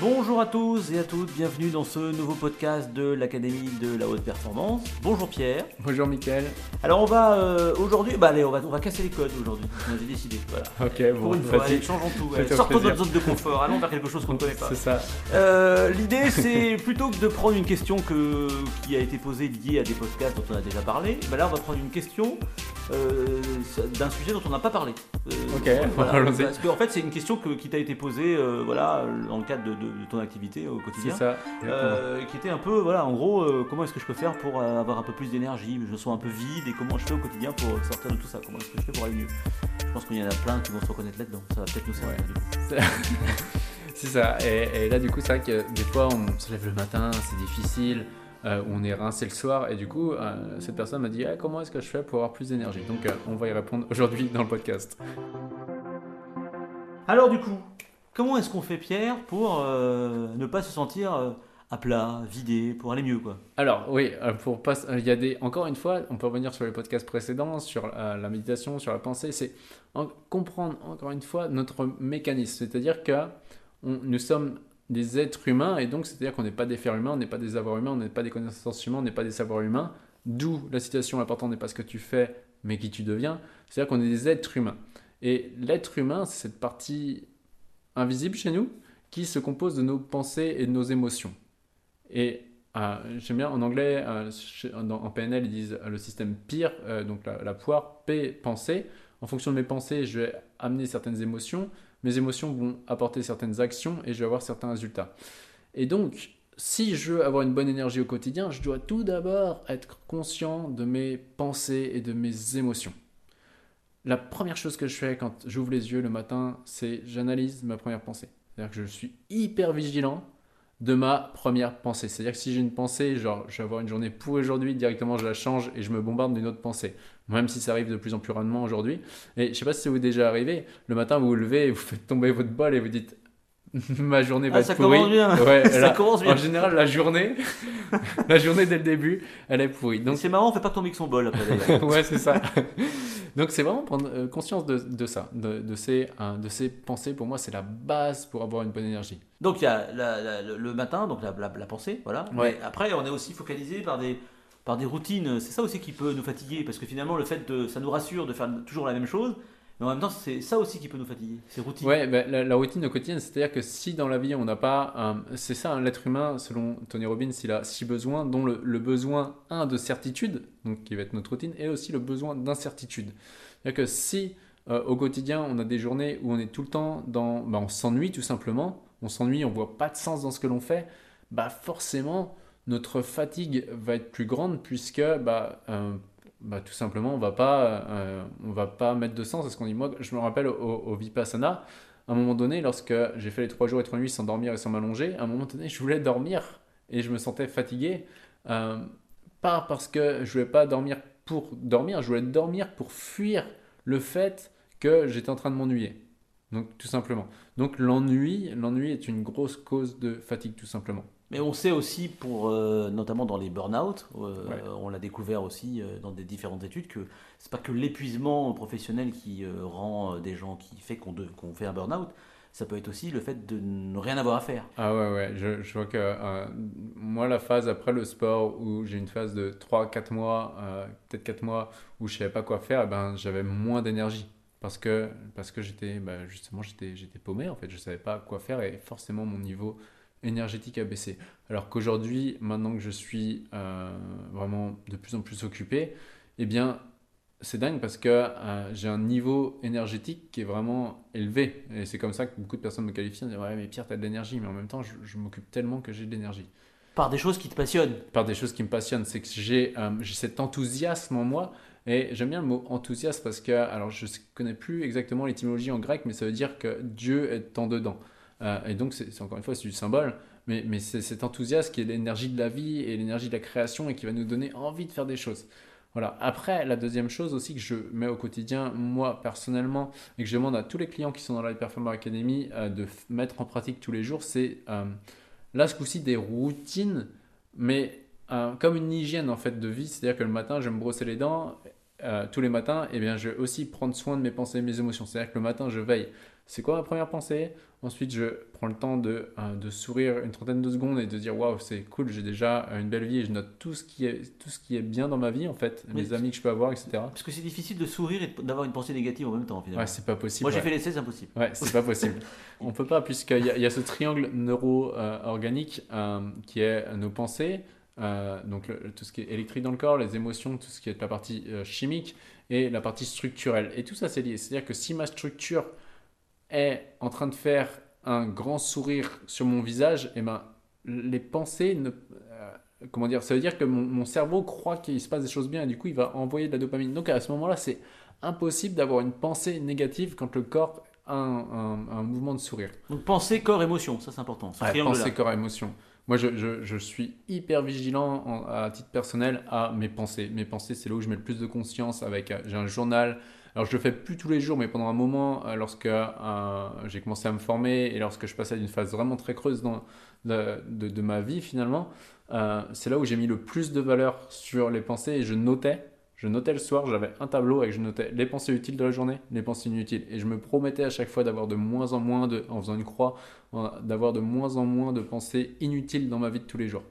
Bonjour à tous et à toutes, bienvenue dans ce nouveau podcast de l'Académie de la Haute Performance. Bonjour Pierre. Bonjour Mickaël. Alors on va euh, aujourd'hui, bah allez, on va, on va casser les codes aujourd'hui. On avait décidé, voilà. Ok, Pour bon, une fois, allez, changeons tout. Allez, sortons de notre zone de confort, allons vers quelque chose qu'on ne connaît pas. C'est ça. Euh, L'idée, c'est plutôt que de prendre une question que, qui a été posée liée à des podcasts dont on a déjà parlé, bah là, on va prendre une question euh, d'un sujet dont on n'a pas parlé. Ok, voilà, parce qu'en fait, c'est une question que- qui t'a été posée voilà, dans le cadre de, de- de ton activité au C'est quotidien. ça. Euh, qui était un peu, voilà, en gros, euh, comment est-ce que je peux faire pour euh, avoir un peu plus d'énergie Je me sens un peu vide et comment je fais au quotidien pour sortir de tout ça? Comment est-ce que je fais pour aller mieux? Je pense qu'il y en a plein qui vont se reconnaître là-dedans. Ça va peut-être nous servir. Ouais. C'est ça. Et, et là, du coup, c'est vrai que des fois, on se lève le matin, c'est difficile. euh, on est rincé le soir. Et du coup, euh, cette personne m'a dit Ah, Comment est-ce que je fais pour avoir plus d'énergie? Donc, euh, on va y répondre aujourd'hui dans le podcast. Alors du coup, comment est-ce qu'on fait Pierre pour euh, ne pas se sentir euh, à plat, vidé, pour aller mieux quoi? Alors, oui, euh, pour pas, il y a des, encore une fois, on peut revenir sur les podcasts précédents, sur la méditation, sur la pensée, c'est en- comprendre encore une fois notre mécanisme. C'est-à-dire que nous sommes des êtres humains et donc c'est-à-dire qu'on n'est pas des fers humains, on n'est pas des avoirs humains, on n'est pas des connaissances humaines, on n'est pas des savoirs humains. D'où la citation l'important n'est pas ce que tu fais, mais qui tu deviens. C'est-à-dire qu'on est des êtres humains. Et l'être humain, c'est cette partie invisible chez nous qui se compose de nos pensées et de nos émotions. Et euh, j'aime bien en anglais, euh, en PNL, ils disent euh, le système PIR, euh, donc la, la poire, P, pensée. En fonction de mes pensées, je vais amener certaines émotions. Mes émotions vont apporter certaines actions et je vais avoir certains résultats. Et donc, si je veux avoir une bonne énergie au quotidien, je dois tout d'abord être conscient de mes pensées et de mes émotions. La première chose que je fais quand j'ouvre les yeux le matin, c'est j'analyse ma première pensée. C'est-à-dire que je suis hyper vigilant de ma première pensée. C'est-à-dire que si j'ai une pensée, genre je vais avoir une journée pour aujourd'hui, directement je la change et je me bombarde d'une autre pensée. Même si ça arrive de plus en plus rarement aujourd'hui. Et je sais pas si ça vous est déjà arrivé, le matin vous vous levez et vous faites tomber votre bol et vous dites ma journée va Ah, être ça pourrie. commence bien. Ouais, Ça là, commence bien. En général, la journée, la journée dès le début, elle est pourrie. Donc c'est marrant, on fait pas tomber que son bol après ouais, c'est ça. Donc c'est vraiment prendre euh, conscience de, de ça, de, de ces, hein, de ces pensées. Pour moi, c'est la base pour avoir une bonne énergie. Donc il y a la- la- le- matin, donc la, la- la pensée, voilà. Ouais. Mais après, on est aussi focalisé par des, par des routines. C'est ça aussi qui peut nous fatiguer, parce que finalement, le fait de, ça nous rassure de faire toujours la même chose, mais en même temps, c'est ça aussi qui peut nous fatiguer, ces routines. Ouais, ben, la, routine au quotidien, c'est-à-dire que si dans la vie on n'a pas, c'est ça, l'être humain, selon Tony Robbins, il a six besoins, dont le, besoin un de certitude, donc qui va être notre routine, et aussi le besoin d'incertitude. C'est-à-dire que si euh, au quotidien on a des journées où on est tout le temps dans, ben, on s'ennuie tout simplement, on s'ennuie, on voit pas de sens dans ce que l'on fait, bah forcément notre fatigue va être plus grande puisque bah, euh, bah, tout simplement on va pas euh, on va pas mettre de sens à ce qu'on dit. Moi je me rappelle au, vipassana à un moment donné lorsque j'ai fait les trois jours et trois nuits sans dormir et sans m'allonger à un moment donné je voulais dormir et je me sentais fatigué euh, pas parce que je voulais pas dormir pour dormir je voulais dormir pour fuir le fait que j'étais en train de m'ennuyer. Donc tout simplement. Donc l'ennui l'ennui est une grosse cause de fatigue tout simplement Mais on sait aussi, pour, euh, notamment dans les burn-out, euh, Ouais. on l'a découvert aussi euh, dans des différentes études, que c'est pas que l'épuisement professionnel qui rend des gens, qui fait qu'on fait un burn-out, ça peut être aussi le fait de ne rien avoir à faire. Ah ouais, ouais, je, je vois que moi, la phase après le sport, où j'ai une phase de 3-4 mois, peut-être 4 mois, où je savais pas quoi faire, eh ben, j'avais moins d'énergie. Parce que, parce que j'étais, bah, justement, j'étais, j'étais paumé, en fait, je savais pas quoi faire et forcément mon niveau énergétique a baissé. Alors qu'aujourd'hui, maintenant que je suis euh, vraiment de plus en plus occupé, eh bien, c'est dingue parce que euh, j'ai un niveau énergétique qui est vraiment élevé. Et c'est comme ça que beaucoup de personnes me qualifient en disant Ouais, mais Pierre, tu as de l'énergie. Mais en même temps, je, je m'occupe tellement que j'ai de l'énergie. Par des choses qui te passionnent. Par des choses qui me passionnent, c'est que j'ai euh, j'ai cet enthousiasme en moi. Et j'aime bien le mot enthousiasme parce que, alors je ne connais plus exactement l'étymologie en grec, mais ça veut dire que Dieu est en dedans. Euh, et donc, c'est encore une fois, c'est du symbole, mais, c'est cet enthousiasme qui est l'énergie de la vie et l'énergie de la création et qui va nous donner envie de faire des choses. Voilà. Après, la deuxième chose aussi que je mets au quotidien, moi personnellement, et que je demande à tous les clients qui sont dans la Performer Academy euh, de mettre en pratique tous les jours, c'est euh, là ce coup-ci des routines, mais comme une hygiène en fait de vie. C'est-à-dire que le matin, je vais me brosser les dents tous les matins, et bien je vais aussi prendre soin de mes pensées et mes émotions. C'est-à-dire que le matin, je veille c'est quoi ma première pensée? Ensuite, je prends le temps de, euh, de sourire une trentaine de secondes et de dire waouh, c'est cool, j'ai déjà une belle vie et je note tout ce qui est, tout ce qui est bien dans ma vie en fait, mes amis que je peux avoir, etc. Parce que c'est difficile de sourire et d'avoir une pensée négative en même temps finalement. Ouais, c'est pas possible. Moi j'ai ouais. fait l'essai, c'est impossible. Ouais, c'est pas possible. On peut pas, puisqu'il y, y a ce triangle neuro-organique euh, qui est nos pensées, euh, donc le- tout ce qui est électrique dans le corps, les émotions, tout ce qui est la partie euh, chimique et la partie structurelle. Et tout ça, c'est lié. C'est-à-dire que si ma structure est en train de faire un grand sourire sur mon visage, et ben, les pensées ne. euh, comment dire Ça veut dire que mon, mon cerveau croit qu'il se passe des choses bien et du coup, il va envoyer de la dopamine. Donc à ce moment-là, c'est impossible d'avoir une pensée négative quand le corps a un, un- un mouvement de sourire. Donc pensée, corps, émotion, ça c'est important. Ce Ouais, pensée, corps, émotion. Moi, je, je- je suis hyper vigilant en- à titre personnel à mes pensées. Mes pensées, c'est là où je mets le plus de conscience. Avec, euh, j'ai un journal. Alors, je le fais plus tous les jours, mais pendant un moment, euh, lorsque euh, j'ai commencé à me former et lorsque je passais d'une phase vraiment très creuse de, ma vie, finalement, euh, c'est là où j'ai mis le plus de valeur sur les pensées et je notais. Je notais le soir, j'avais un tableau et je notais les pensées utiles de la journée, les pensées inutiles. Et je me promettais à chaque fois d'avoir de moins en moins de, en faisant une croix, d'avoir de moins en moins de pensées inutiles dans ma vie de tous les jours.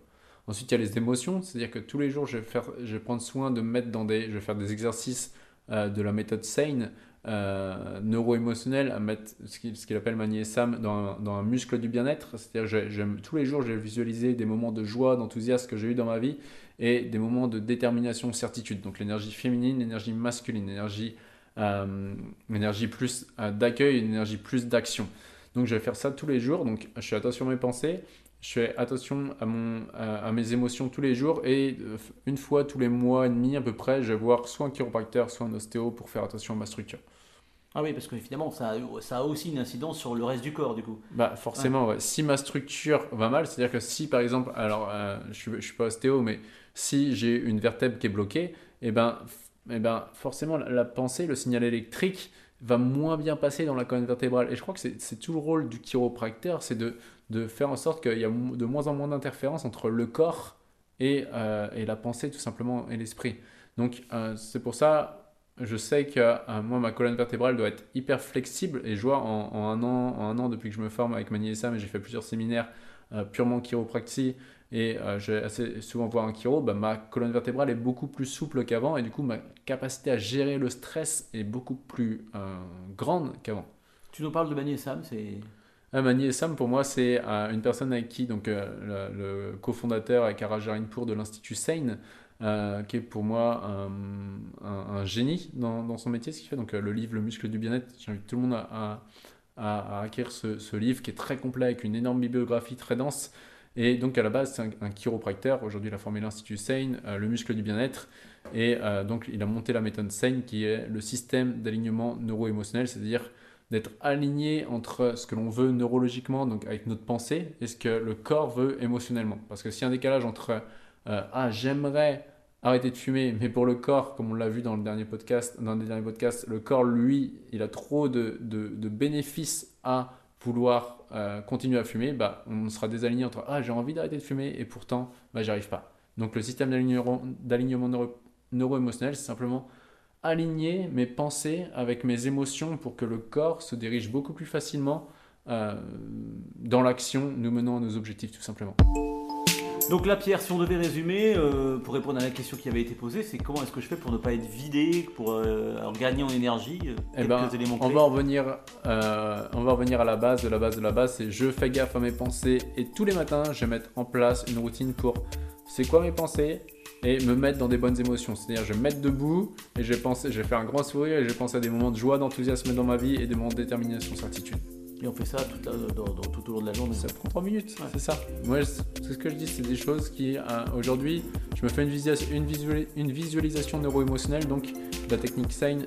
Ensuite, il y a les émotions, c'est-à-dire que tous les jours, je vais, faire, je vais prendre soin de me mettre dans des, je vais faire des exercices euh, de la méthode SANE, euh, neuro-émotionnelle, à mettre ce qu'il appelle Manier Sam dans, un- muscle du bien-être. C'est-à-dire, tous les jours, je vais visualiser des moments de joie, d'enthousiasme que j'ai eu dans ma vie et des moments de détermination, certitude. Donc, l'énergie féminine, l'énergie masculine, l'énergie euh, l'énergie plus euh, d'accueil, une énergie plus d'action. Donc, je vais faire ça tous les jours. Donc, je fais attention à mes pensées. Je fais attention à, mon, à, à mes émotions tous les jours et euh, une fois tous les mois et demi à peu près, je vais voir soit un chiropracteur, soit un ostéo pour faire attention à ma structure. Ah oui, parce que finalement ça a, ça a aussi une incidence sur le reste du corps du coup. Bah forcément, ouais. si ma structure va mal, c'est-à-dire que si par exemple, alors euh, je suis, je suis pas ostéo, mais si j'ai une vertèbre qui est bloquée, et ben, eh ben forcément la, la pensée, le signal électrique va moins bien passer dans la colonne vertébrale. Et je crois que c'est tout le rôle du chiropracteur, c'est de, de faire en sorte qu'il y a de moins en moins d'interférences entre le corps et, euh, et la pensée tout simplement et l'esprit. Donc euh, c'est pour ça, je sais que euh, moi ma colonne vertébrale doit être hyper flexible et je vois en, un an, en un an depuis que je me forme avec Mani Sam et j'ai fait plusieurs séminaires purement chiropraxie et vais assez souvent voir un chiro, bah, ma colonne vertébrale est beaucoup plus souple qu'avant et du coup ma capacité à gérer le stress est beaucoup plus grande qu'avant. Tu nous parles de Mani Sam, c'est. Mani et Sam, pour moi, c'est euh, une personne avec qui, donc euh, le, le cofondateur avec Arajarinpour de l'Institut Sane, euh, qui est pour moi un, un- génie dans, son métier, ce qu'il fait. Donc, euh, le livre Le muscle du bien-être, j'invite tout le monde à, acquérir ce, livre qui est très complet avec une énorme bibliographie très dense. Et donc, à la base, c'est un, un chiropracteur. Aujourd'hui, il a formé l'Institut Sane, euh, le muscle du bien-être. Et euh, donc, il a monté la méthode Sane, qui est le système d'alignement neuro-émotionnel, c'est-à-dire d'être aligné entre ce que l'on veut neurologiquement, donc avec notre pensée, et ce que le corps veut émotionnellement. Parce que s'il y a un décalage entre euh, ah j'aimerais arrêter de fumer, mais pour le corps, comme on l'a vu dans le dernier podcast, dans derniers podcasts, le corps lui, il a trop de, de, bénéfices à vouloir euh, continuer à fumer, bah, on sera désaligné entre ah j'ai envie d'arrêter de fumer et pourtant bah, j'y arrive pas. Donc le système d'alignement d'alignement neuro- neuro-émotionnel, c'est simplement aligner mes pensées avec mes émotions pour que le corps se dirige beaucoup plus facilement euh, dans l'action, nous menant à nos objectifs tout simplement. Donc là, Pierre, si on devait résumer, euh, pour répondre à la question qui avait été posée, c'est comment est-ce que je fais pour ne pas être vidé, pour euh, gagner en énergie Eh Quelques ben, éléments on va en revenir, on va revenir à la base de la base de la base, c'est je fais gaffe à mes pensées et tous les matins je vais mettre en place une routine pour c'est quoi mes pensées et me mettre dans des bonnes émotions. C'est-à-dire je vais me mettre debout et je vais penser, je vais faire un grand sourire et je vais penser à des moments de joie, d'enthousiasme dans ma vie et des moments de détermination, certitude. Et on fait ça tout, à- dans- dans- tout au long de la journée. Ça prend 3 minutes, Ouais. c'est ça. Moi, c'est ce que je dis, c'est des choses qui, euh, aujourd'hui, je me fais une, visualis- une, visuali- une visualisation neuro-émotionnelle, donc la technique Sign,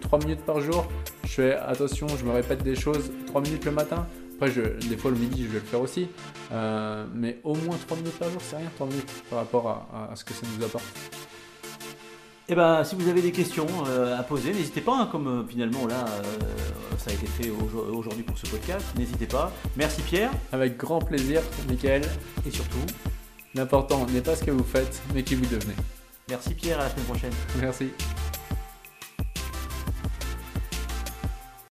3 minutes par jour. Je fais attention, je me répète des choses 3 minutes le matin. Après, je, des fois, le midi, je vais le faire aussi. Euh, mais au moins 3 minutes par jour, c'est rien, 3 minutes par rapport à, à- à ce que ça nous apporte. Et ben, si vous avez des questions euh, à poser, n'hésitez pas, hein, comme euh, finalement là, ça a été fait aujo- aujourd'hui pour ce podcast, n'hésitez pas. Merci Pierre, Avec grand plaisir, Michael. et surtout, L'important n'est pas ce que vous faites, mais qui vous devenez. merci Pierre, à la semaine prochaine. Merci.